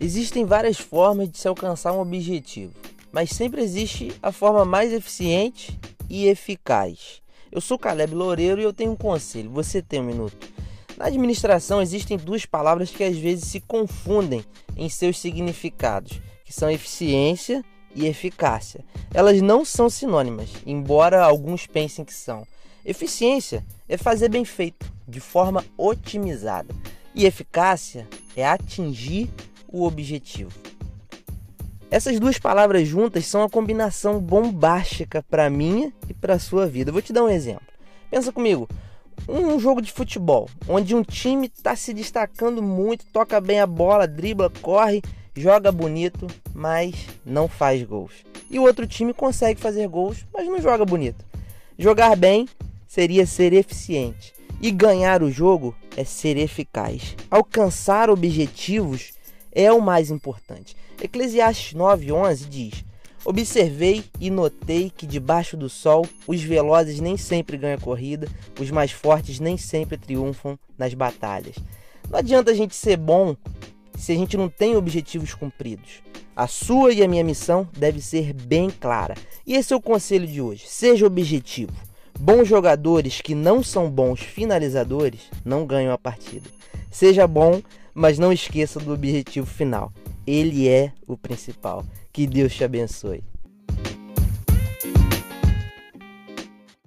Existem várias formas de se alcançar um objetivo, mas sempre existe a forma mais eficiente e eficaz. Eu sou Caleb Loureiro e eu tenho um conselho. Você tem um minuto. Na administração existem duas palavras que às vezes se confundem em seus significados, que são eficiência e eficácia. Elas não são sinônimas, embora alguns pensem que são. Eficiência é fazer bem feito, de forma otimizada, e eficácia é atingir o objetivo. Essas duas palavras juntas são a combinação bombástica para minha e para sua vida. Vou te dar um exemplo. Pensa comigo, um jogo de futebol, onde um time está se destacando muito, toca bem a bola, dribla, corre, joga bonito, mas não faz gols. E o outro time consegue fazer gols, mas não joga bonito. Jogar bem seria ser eficiente. E ganhar o jogo é ser eficaz. Alcançar objetivos é o mais importante. Eclesiastes 9:11 diz: Observei e notei que debaixo do sol os velozes nem sempre ganham corrida, os mais fortes nem sempre triunfam nas batalhas. Não adianta a gente ser bom se a gente não tem objetivos cumpridos. A sua e a minha missão deve ser bem clara. E esse é o conselho de hoje. Seja objetivo. Bons jogadores que não são bons finalizadores não ganham a partida. Seja bom, mas não esqueça do objetivo final. Ele é o principal. Que Deus te abençoe.